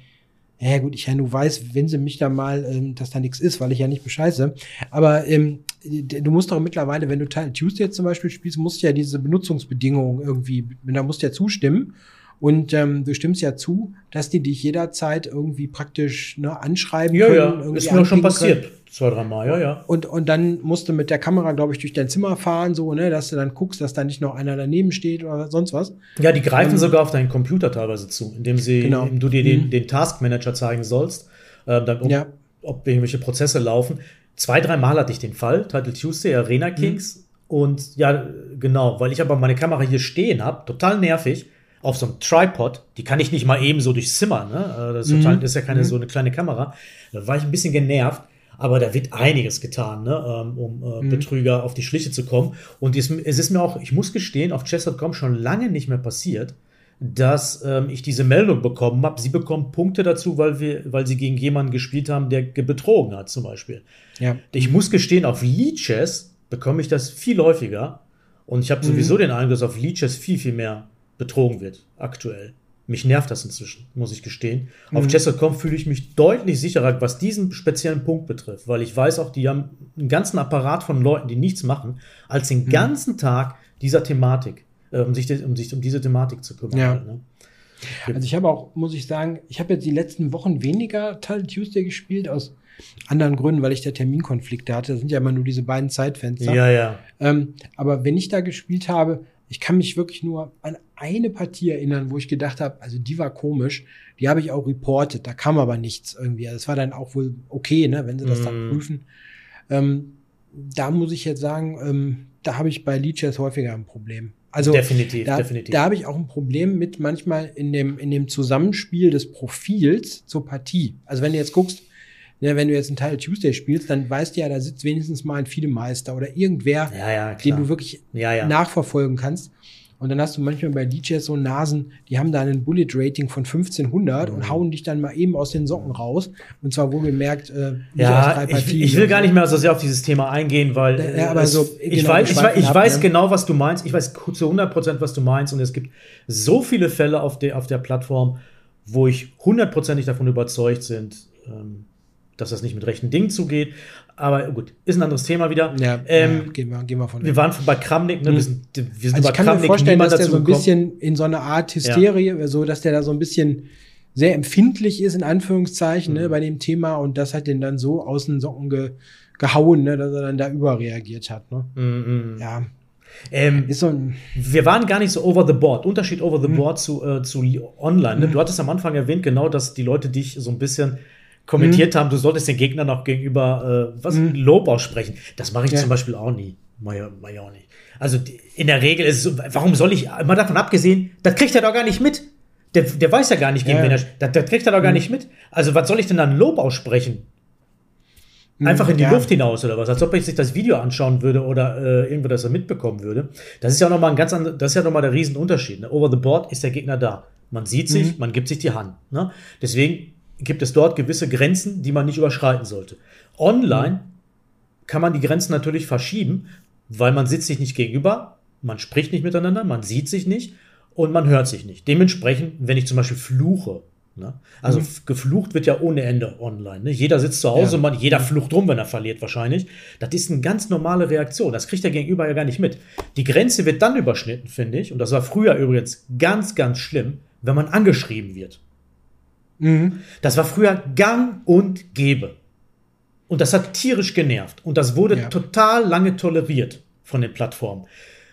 ja gut, ich ja nur weiß, wenn sie mich da mal, ähm, dass da nichts ist, weil ich ja nicht bescheiße. Aber ähm, du musst doch mittlerweile, wenn du Tuesday zum Beispiel spielst, musst du ja diese Benutzungsbedingungen irgendwie, da musst du ja zustimmen. Und ähm, du stimmst ja zu, dass die dich jederzeit irgendwie praktisch ne, anschreiben ja, können. Ja, ist mir auch schon passiert. Können. Zwei, drei Mal, ja, ja. Und, und dann musst du mit der Kamera, glaube ich, durch dein Zimmer fahren, so, ne, dass du dann guckst, dass da nicht noch einer daneben steht oder sonst was. Ja, die greifen ähm, sogar auf deinen Computer teilweise zu, indem sie, genau. indem du dir den, mhm. den Taskmanager zeigen sollst, äh, dann, um, ja. ob irgendwelche Prozesse laufen. Zwei, drei Mal hatte ich den Fall, Title Tuesday, Arena mhm. Kings. Mhm. Und ja, genau, weil ich aber meine Kamera hier stehen habe, total nervig auf so einem Tripod, die kann ich nicht mal eben so durchs Zimmer, ne? Äh, das ist, total, mhm. das ist ja keine mhm. so eine kleine Kamera. Da war ich ein bisschen genervt, aber da wird einiges getan, ne? Ähm, um äh, mhm. Betrüger auf die Schliche zu kommen. Und es, es ist mir auch, ich muss gestehen, auf chess.com schon lange nicht mehr passiert, dass ähm, ich diese Meldung bekommen habe. Sie bekommen Punkte dazu, weil, wir, weil sie gegen jemanden gespielt haben, der betrogen hat, zum Beispiel. Ja. Ich muss gestehen, auf Lead Chess bekomme ich das viel häufiger. Und ich habe sowieso mhm. den Eindruck, dass auf Lead Chess viel, viel mehr betrogen wird, aktuell. Mich nervt das inzwischen, muss ich gestehen. Mhm. Auf Chess.com fühle ich mich deutlich sicherer, was diesen speziellen Punkt betrifft, weil ich weiß auch, die haben einen ganzen Apparat von Leuten, die nichts machen, als den mhm. ganzen Tag dieser Thematik, äh, um, sich, um sich um diese Thematik zu kümmern. Ja. Ne? Also ich habe auch, muss ich sagen, ich habe jetzt die letzten Wochen weniger Teil Tuesday gespielt, aus anderen Gründen, weil ich da Terminkonflikte hatte. Das sind ja immer nur diese beiden Zeitfenster. Ja, ja. Ähm, aber wenn ich da gespielt habe, ich kann mich wirklich nur an eine Partie erinnern, wo ich gedacht habe, also die war komisch. Die habe ich auch reportet, da kam aber nichts irgendwie. Das war dann auch wohl okay, ne, wenn sie das mm. dann mhm. prüfen. Ähm, da muss ich jetzt sagen, ähm, da habe ich bei Leeches häufiger ein Problem. Also definitiv, da, definitiv. da habe ich auch ein Problem mit manchmal in dem, in dem Zusammenspiel des Profils zur Partie. Also wenn du jetzt guckst, ne, wenn du jetzt einen Teil Tuesday spielst, dann weißt du ja, da sitzt wenigstens mal ein Fidemeister oder irgendwer, ja, ja, den du wirklich ja, nachverfolgen kannst. Und dann hast du manchmal bei DJs so Nasen, die haben da einen Bullet-Rating von 1500 mhm. und hauen dich dann mal eben aus den Socken raus. Und zwar wo merkt, äh, ja, ich, ich, will gar nicht mehr so sehr auf dieses Thema eingehen, weil ja, aber so, ich, genau, weiß, ich, weiß, ich weiß genau, was du meinst. Ich weiß zu 100 Prozent, was du meinst. Und es gibt so viele Fälle auf der, auf der Plattform, wo ich hundertprozentig davon überzeugt sind, ähm, dass das nicht mit rechten Dingen zugeht. Aber gut, ist ein anderes Thema wieder. Ja, ähm, ja gehen, wir, gehen wir von Wir waren bei Kramnik, ne? Wir sind, wir sind also ich kann Kramnik, mir vorstellen, dass der so ein bisschen in so eine Art Hysterie, ja. so dass der da so ein bisschen sehr empfindlich ist, in Anführungszeichen, mhm. ne, bei dem Thema und das hat den dann so aus den Socken ge, gehauen, ne, dass er dann da überreagiert hat. Ne? Mhm. Ja. Ähm, so wir waren gar nicht so over the board. Unterschied over the mhm. board zu, äh, zu online. Ne? Du hattest am Anfang erwähnt, genau, dass die Leute dich so ein bisschen kommentiert mhm. haben, du solltest den Gegner noch gegenüber äh, was mhm. Lob aussprechen. Das mache ich ja. zum Beispiel auch nie. Mach ich auch nicht. Also in der Regel ist es so, warum soll ich, mal davon abgesehen, das kriegt er doch gar nicht mit. Der, der weiß ja gar nicht, gegen ja. wen er, das, das kriegt er doch gar mhm. nicht mit. Also was soll ich denn dann Lob aussprechen? Mhm. Einfach in die ja. Luft hinaus oder was? Als ob ich sich das Video anschauen würde oder äh, irgendwo das er mitbekommen würde. Das ist ja nochmal ein ganz anderer, das ist ja nochmal der Riesenunterschied. Ne? Over the board ist der Gegner da. Man sieht sich, mhm. man gibt sich die Hand. Ne? Deswegen gibt es dort gewisse Grenzen, die man nicht überschreiten sollte. Online kann man die Grenzen natürlich verschieben, weil man sitzt sich nicht gegenüber, man spricht nicht miteinander, man sieht sich nicht und man hört sich nicht. Dementsprechend, wenn ich zum Beispiel fluche, ne? also mhm. geflucht wird ja ohne Ende online. Ne? Jeder sitzt zu Hause, ja. man, jeder flucht rum, wenn er verliert wahrscheinlich. Das ist eine ganz normale Reaktion. Das kriegt der Gegenüber ja gar nicht mit. Die Grenze wird dann überschnitten, finde ich, und das war früher übrigens ganz, ganz schlimm, wenn man angeschrieben wird. Mhm. Das war früher gang und gäbe. Und das hat tierisch genervt. Und das wurde ja. total lange toleriert von den Plattformen.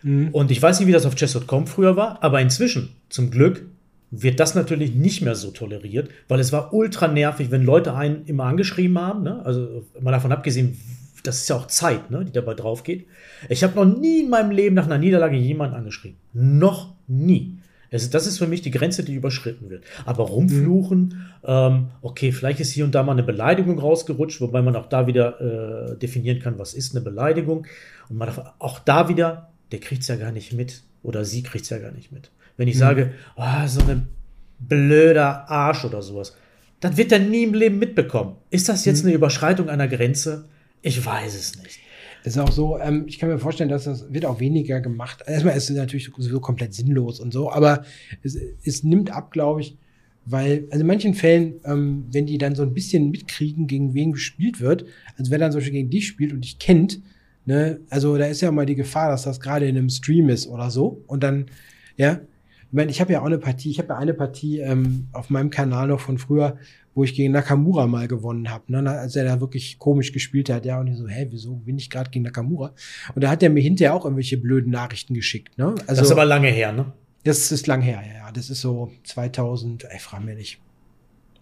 Mhm. Und ich weiß nicht, wie das auf chess.com früher war, aber inzwischen, zum Glück, wird das natürlich nicht mehr so toleriert, weil es war ultra nervig, wenn Leute einen immer angeschrieben haben. Ne? Also mal davon abgesehen, das ist ja auch Zeit, ne, die dabei drauf geht. Ich habe noch nie in meinem Leben nach einer Niederlage jemanden angeschrieben. Noch nie. Es, das ist für mich die Grenze, die überschritten wird. Aber rumfluchen, ähm, okay, vielleicht ist hier und da mal eine Beleidigung rausgerutscht, wobei man auch da wieder äh, definieren kann, was ist eine Beleidigung. Und man darf auch da wieder, der kriegt es ja gar nicht mit oder sie kriegt es ja gar nicht mit. Wenn ich mhm. sage, oh, so ein blöder Arsch oder sowas, dann wird er nie im Leben mitbekommen. Ist das jetzt mhm. eine Überschreitung einer Grenze? Ich weiß es nicht. Ist auch so, ähm, ich kann mir vorstellen, dass das wird auch weniger gemacht. Erstmal ist es natürlich sowieso komplett sinnlos und so, aber es, es nimmt ab, glaube ich, weil, also in manchen Fällen, ähm, wenn die dann so ein bisschen mitkriegen, gegen wen gespielt wird, also wer dann zum Beispiel gegen dich spielt und dich kennt, ne, also da ist ja mal die Gefahr, dass das gerade in einem Stream ist oder so. Und dann, ja, ich meine, ich habe ja auch eine Partie, ich habe ja eine Partie ähm, auf meinem Kanal noch von früher, wo ich gegen Nakamura mal gewonnen habe, ne, als er da wirklich komisch gespielt hat, ja, und ich so, hä, wieso bin ich gerade gegen Nakamura? Und da hat er mir hinterher auch irgendwelche blöden Nachrichten geschickt, ne? Also, das ist aber lange her, ne? Das ist lang her, ja, ja. Das ist so 2000, ich frage mir nicht,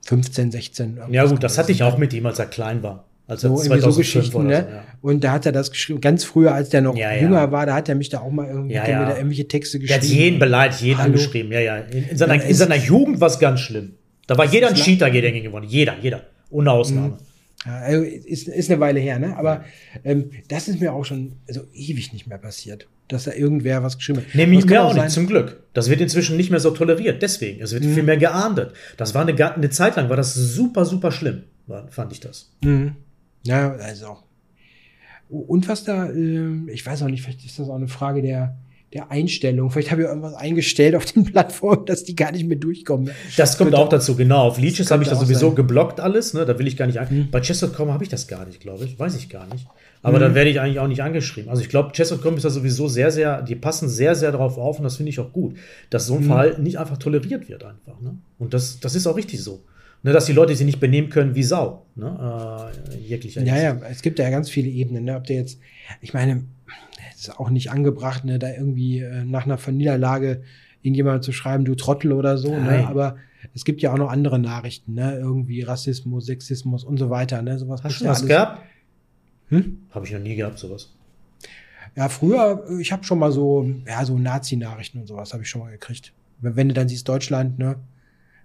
15, 16. Ja gut, das hatte ich auch mit ihm, als er klein war. Also so, irgendwie so Geschichten, ne? So, ja. Und da hat er das geschrieben, ganz früher, als der noch ja, jünger ja. war, da hat er mich da auch mal irgendwie, ja, ja. irgendwelche Texte geschrieben. Der hat jeden beleidigt, jeden Hallo. angeschrieben, ja, ja. In, in seiner, in seiner Jugend war es ganz schlimm. Da war jeder ein Cheater gegen gewonnen. Jeder, jeder. Ohne Ausnahme. Mhm. Also ist, ist eine Weile her, ne? Aber ähm, das ist mir auch schon also ewig nicht mehr passiert, dass da irgendwer was geschrieben hat. Nee, mir auch, auch nicht, zum Glück. Das wird inzwischen nicht mehr so toleriert, deswegen. Es wird mhm. viel mehr geahndet. Das war eine, eine Zeit lang, war das super, super schlimm, fand ich das. Mhm. Ja, also. Und was da, äh, ich weiß auch nicht, vielleicht ist das auch eine Frage der, der Einstellung. Vielleicht habe ich irgendwas eingestellt auf den Plattformen, dass die gar nicht mehr durchkommen. Das kommt auch dazu, genau. Auf Leeches habe ich das sowieso sein. geblockt alles, ne? Da will ich gar nicht an. Hm. Bei Chess.com habe ich das gar nicht, glaube ich. Weiß ich gar nicht. Aber hm. dann werde ich eigentlich auch nicht angeschrieben. Also ich glaube, Chess.com ist da sowieso sehr, sehr, die passen sehr, sehr darauf auf und das finde ich auch gut, dass so ein hm. Verhalten nicht einfach toleriert wird einfach. Ne? Und das, das ist auch richtig so. Ne, dass die Leute sich nicht benehmen können wie Sau. Ne? Äh, jeglicher ja, ja, es gibt ja ganz viele Ebenen. Ne? Ob der jetzt, ich meine, ist auch nicht angebracht, ne, da irgendwie äh, nach einer Niederlage irgendjemand zu schreiben, du Trottel oder so, ne? Aber es gibt ja auch noch andere Nachrichten, ne? Irgendwie Rassismus, Sexismus und so weiter, ne? Sowas Hast du das gehabt? Hm? Habe ich noch nie gehabt, sowas. Ja, früher, ich habe schon mal so, ja, so Nazi-Nachrichten und sowas habe ich schon mal gekriegt. Wenn du dann siehst, Deutschland, ne?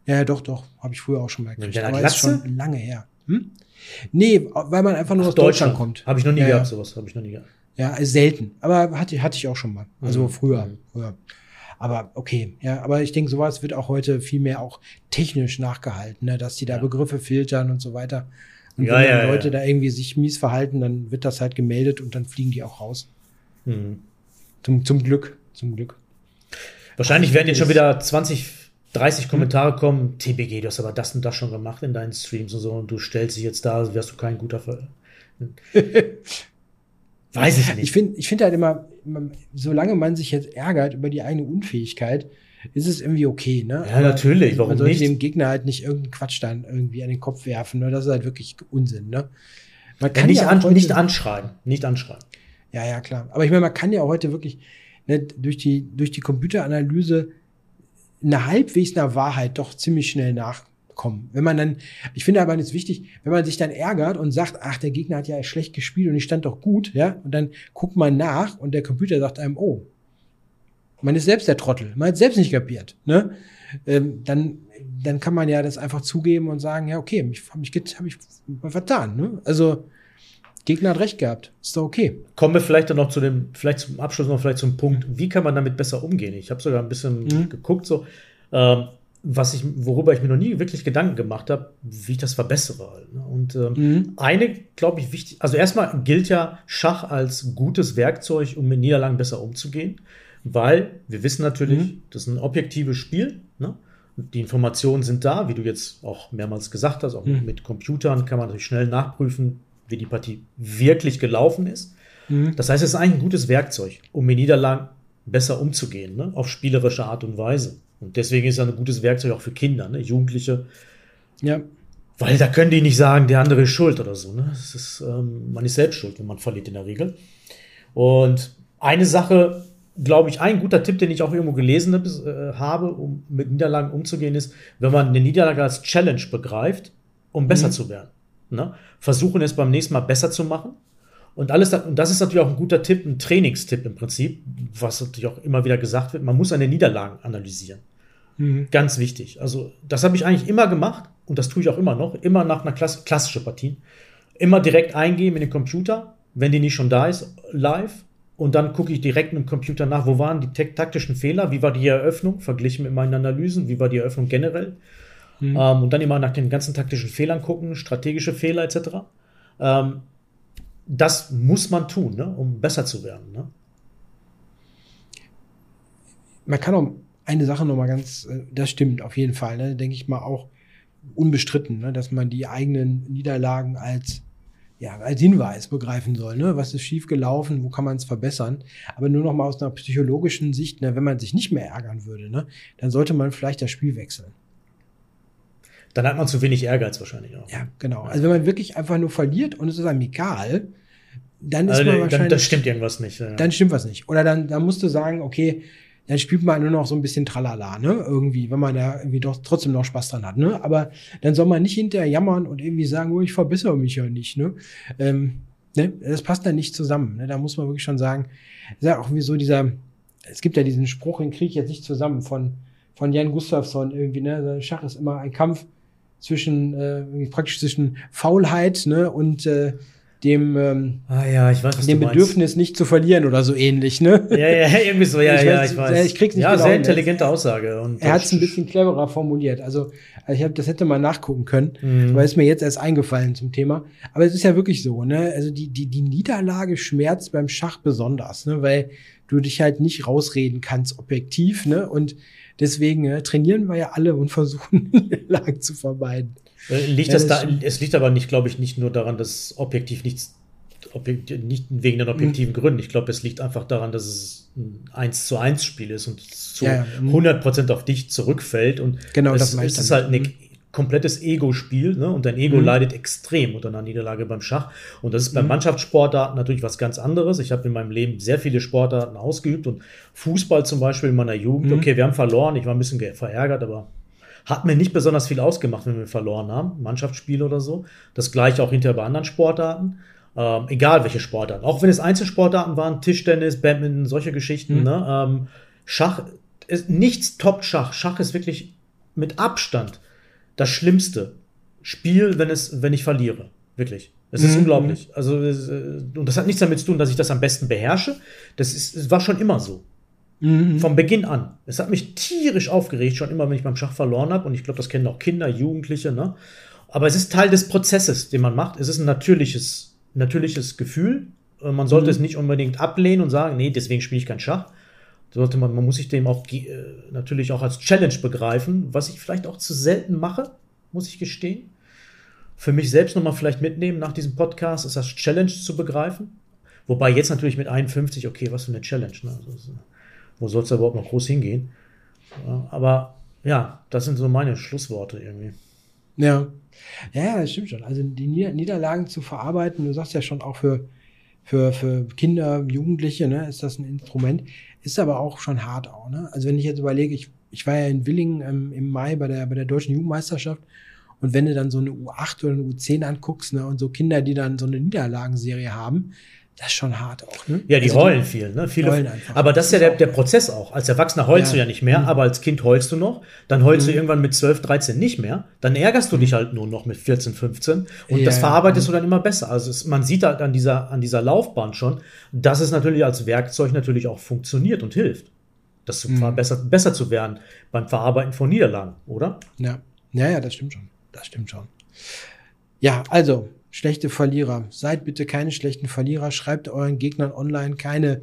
Ja, doch, doch, habe ich früher auch schon mal gekriegt. Aber ist schon lange her. Hm? Nee, weil man einfach nur Ach, aus Deutschland, Deutschland kommt. Habe ich noch nie ja, gehabt, sowas. Habe ich noch nie gehabt. Ja, selten. Aber hatte, hatte ich auch schon mal. Also mhm. früher, mhm. früher. Aber okay, ja, aber ich denke, sowas wird auch heute viel mehr auch technisch nachgehalten, ne? dass die da ja. Begriffe filtern und so weiter. Und ja, wenn ja, Leute da irgendwie sich mies verhalten, dann wird das halt gemeldet und dann fliegen die auch raus. Mhm. Zum, zum Glück, zum Glück. Wahrscheinlich werden jetzt schon wieder 20, 30 Kommentare kommen. TBG, du hast aber das und das schon gemacht in deinen Streams und so und du stellst dich jetzt da, wärst du kein guter Ver Weiß ich nicht. Ich finde ich finde halt immer, solange man sich jetzt ärgert über die eigene Unfähigkeit, ist es irgendwie okay, ne? Ja, Aber natürlich, warum man sollte nicht? dem Gegner halt nicht irgendeinen Quatsch dann irgendwie an den Kopf werfen, ne? Das ist halt wirklich Unsinn, ne? Man kann ja, nicht, ja an, nicht anschreien, nicht anschreien. Ja, ja, klar. Aber ich meine, man kann ja heute wirklich ne, durch die durch die Computeranalyse eine halbwegs einer Wahrheit doch ziemlich schnell nach kommen. Wenn man dann, ich finde aber jetzt wichtig, wenn man sich dann ärgert und sagt, ach, der Gegner hat ja schlecht gespielt und ich stand doch gut, ja, und dann guckt man nach und der Computer sagt einem, oh, man ist selbst der Trottel, man hat selbst nicht kapiert, ne? Ähm, dann, dann kann man ja das einfach zugeben und sagen, ja, okay, mich, hab mich, hab ich vertan, ne? Also, Gegner hat recht gehabt. Ist doch okay. Kommen wir vielleicht dann noch zu dem, vielleicht zum Abschluss noch vielleicht zum Punkt, wie kann man damit besser umgehen? Ich habe sogar ein bisschen mhm. geguckt, so. Ähm, was ich, worüber ich mir noch nie wirklich Gedanken gemacht habe, wie ich das verbessere. Halt, ne? Und ähm, mhm. eine, glaube ich, wichtig, also erstmal gilt ja Schach als gutes Werkzeug, um mit Niederlagen besser umzugehen, weil wir wissen natürlich, mhm. das ist ein objektives Spiel. Ne? Die Informationen sind da, wie du jetzt auch mehrmals gesagt hast, auch mhm. mit Computern kann man natürlich schnell nachprüfen, wie die Partie wirklich gelaufen ist. Mhm. Das heißt, es ist eigentlich ein gutes Werkzeug, um mit Niederlagen besser umzugehen, ne? auf spielerische Art und Weise. Und deswegen ist er ein gutes Werkzeug auch für Kinder, ne? Jugendliche. Ja. Weil da können die nicht sagen, der andere ist schuld oder so. Ne? Das ist, ähm, man ist selbst schuld, wenn man verliert in der Regel. Und eine Sache, glaube ich, ein guter Tipp, den ich auch irgendwo gelesen äh, habe, um mit Niederlagen umzugehen, ist, wenn man eine Niederlage als Challenge begreift, um besser mhm. zu werden. Ne? Versuchen es beim nächsten Mal besser zu machen und alles, und das ist natürlich auch ein guter Tipp, ein Trainingstipp im Prinzip, was natürlich auch immer wieder gesagt wird. Man muss seine Niederlagen analysieren. Mhm. Ganz wichtig. Also, das habe ich eigentlich immer gemacht und das tue ich auch immer noch. Immer nach einer Klasse, klassische Partie. Immer direkt eingeben in den Computer, wenn die nicht schon da ist, live. Und dann gucke ich direkt im Computer nach, wo waren die taktischen Fehler, wie war die Eröffnung, verglichen mit meinen Analysen, wie war die Eröffnung generell. Mhm. Ähm, und dann immer nach den ganzen taktischen Fehlern gucken, strategische Fehler etc. Ähm, das muss man tun, ne, um besser zu werden. Ne? Man kann auch eine Sache noch mal ganz, äh, das stimmt auf jeden Fall, ne, denke ich mal auch unbestritten, ne, dass man die eigenen Niederlagen als ja, als Hinweis begreifen soll, ne? was ist schiefgelaufen, wo kann man es verbessern. Aber nur noch mal aus einer psychologischen Sicht, ne, wenn man sich nicht mehr ärgern würde, ne, dann sollte man vielleicht das Spiel wechseln. Dann hat man zu wenig Ehrgeiz wahrscheinlich auch. Ja, genau. Also wenn man wirklich einfach nur verliert und es ist einem egal, dann ist also, man wahrscheinlich. Dann, stimmt irgendwas nicht. Ja. Dann stimmt was nicht. Oder dann, dann musst du sagen, okay, dann spielt man nur noch so ein bisschen Tralala, ne? Irgendwie, wenn man da irgendwie doch trotzdem noch Spaß dran hat, ne? Aber dann soll man nicht hinterher jammern und irgendwie sagen, oh, ich verbessere mich ja nicht, ne? Ähm, ne? Das passt dann nicht zusammen. Ne? Da muss man wirklich schon sagen, ist ja auch wie so dieser, es gibt ja diesen Spruch, den kriege ich jetzt nicht zusammen von, von Jan Gustafsson irgendwie, ne? Schach ist immer ein Kampf zwischen, äh, praktisch zwischen Faulheit, ne? Und äh, dem, ähm, ah, ja, ich weiß, dem Bedürfnis nicht zu verlieren oder so ähnlich, ne? Ja, ja, irgendwie so, ja, ich ja, weiß, ich weiß. Ich krieg's nicht ja, genau sehr intelligente Aussage. Und er hat es ein bisschen cleverer formuliert. Also, ich habe das hätte mal nachgucken können, mhm. aber ist mir jetzt erst eingefallen zum Thema. Aber es ist ja wirklich so, ne? Also die, die, die Niederlage schmerzt beim Schach besonders, ne? Weil du dich halt nicht rausreden kannst, objektiv, ne? Und deswegen äh, trainieren wir ja alle und versuchen, Niederlagen zu vermeiden. Äh, liegt ja, das da, es liegt aber nicht, glaube ich, nicht nur daran, dass objektiv nichts, objektiv, nicht wegen den objektiven mhm. Gründen. Ich glaube, es liegt einfach daran, dass es ein 1 zu 1 Spiel ist und zu ja, ja. 100 Prozent auf dich zurückfällt. Und genau, es, das es ist halt eine mhm. Komplettes Ego-Spiel, ne? Und dein Ego mhm. leidet extrem unter einer Niederlage beim Schach. Und das ist bei mhm. Mannschaftssportarten natürlich was ganz anderes. Ich habe in meinem Leben sehr viele Sportarten ausgeübt und Fußball zum Beispiel in meiner Jugend. Mhm. Okay, wir haben verloren, ich war ein bisschen verärgert, aber hat mir nicht besonders viel ausgemacht, wenn wir verloren haben, Mannschaftsspiele oder so. Das gleiche auch hinterher bei anderen Sportarten. Ähm, egal welche Sportarten. Auch wenn es Einzelsportarten waren, Tischtennis, Badminton, solche Geschichten. Mhm. Ne? Ähm, Schach ist nichts toppt Schach. Schach ist wirklich mit Abstand das Schlimmste Spiel, wenn es, wenn ich verliere. Wirklich. Es ist mhm. unglaublich. Also, äh, und das hat nichts damit zu tun, dass ich das am besten beherrsche. Das ist, es war schon immer so. Mhm. Vom Beginn an. Es hat mich tierisch aufgeregt, schon immer, wenn ich beim Schach verloren habe. Und ich glaube, das kennen auch Kinder, Jugendliche. Ne? Aber es ist Teil des Prozesses, den man macht. Es ist ein natürliches, natürliches Gefühl. Äh, man sollte mhm. es nicht unbedingt ablehnen und sagen, nee, deswegen spiele ich keinen Schach. Sollte man, man muss sich dem auch äh, natürlich auch als Challenge begreifen, was ich vielleicht auch zu selten mache, muss ich gestehen. Für mich selbst nochmal vielleicht mitnehmen nach diesem Podcast, ist das Challenge zu begreifen. Wobei jetzt natürlich mit 51, okay, was für eine Challenge. Ne? Also, wo soll es überhaupt noch groß hingehen? aber ja, das sind so meine Schlussworte irgendwie. Ja. Ja, das stimmt schon. Also die Niederlagen zu verarbeiten, du sagst ja schon auch für, für, für Kinder, Jugendliche, ne, ist das ein Instrument, ist aber auch schon hart auch, ne? Also wenn ich jetzt überlege, ich, ich war ja in Willingen ähm, im Mai bei der, bei der deutschen Jugendmeisterschaft und wenn du dann so eine U8 oder eine U10 anguckst, ne, und so Kinder, die dann so eine Niederlagenserie haben, das ist schon hart auch, ne? Ja, die also heulen die, viel, ne? Viele, heulen einfach. Aber das ist ja der, der Prozess auch. Als Erwachsener heulst ja. du ja nicht mehr, mhm. aber als Kind heulst du noch. Dann heulst mhm. du irgendwann mit 12, 13 nicht mehr. Dann ärgerst du dich halt nur noch mit 14, 15. Und ja, das verarbeitest ja. du dann immer besser. Also es, man sieht halt an dieser, an dieser Laufbahn schon, dass es natürlich als Werkzeug natürlich auch funktioniert und hilft. Das zu mhm. besser, besser zu werden beim Verarbeiten von Niederlagen, oder? Ja. Ja, ja, das stimmt schon. Das stimmt schon. Ja, also, schlechte Verlierer. Seid bitte keine schlechten Verlierer. Schreibt euren Gegnern online keine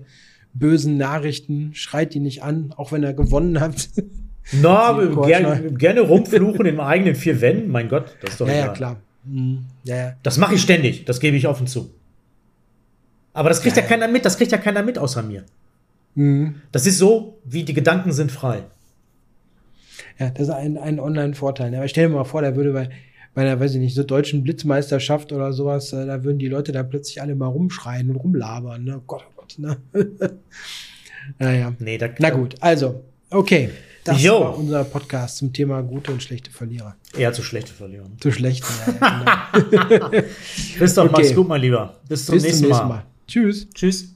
bösen Nachrichten. Schreit die nicht an, auch wenn ihr gewonnen habt. Na, no, gerne, gerne rumfluchen in eigenen vier Wänden. Mein Gott, das ist doch Ja, ja, klar. Mhm. Ja, ja. Das mache ich ständig. Das gebe ich offen zu. Aber das kriegt ja, ja, keiner mit. Das kriegt ja keiner mit außer mir. Mhm. Das ist so, wie die Gedanken sind frei. Ja, das ist ein, ein Online-Vorteil. Aber stell dir mal vor, der würde bei bei einer, weiß ich nicht, so deutschen Blitzmeisterschaft oder sowas, äh, da würden die Leute da plötzlich alle mal rumschreien und rumlabern. Ne? Gott, oh Gott, ne? naja. Nee, da, Na gut, also, okay. Das Yo. war unser Podcast zum Thema gute und schlechte Verlierer. Eher zu schlechte Verlierer. Zu schlechte, ja. ja genau. Bis doch, okay. mach's gut, mein Lieber. Bis zum, Bis nächsten, zum nächsten Mal. Mal. Tschüss. Tschüss.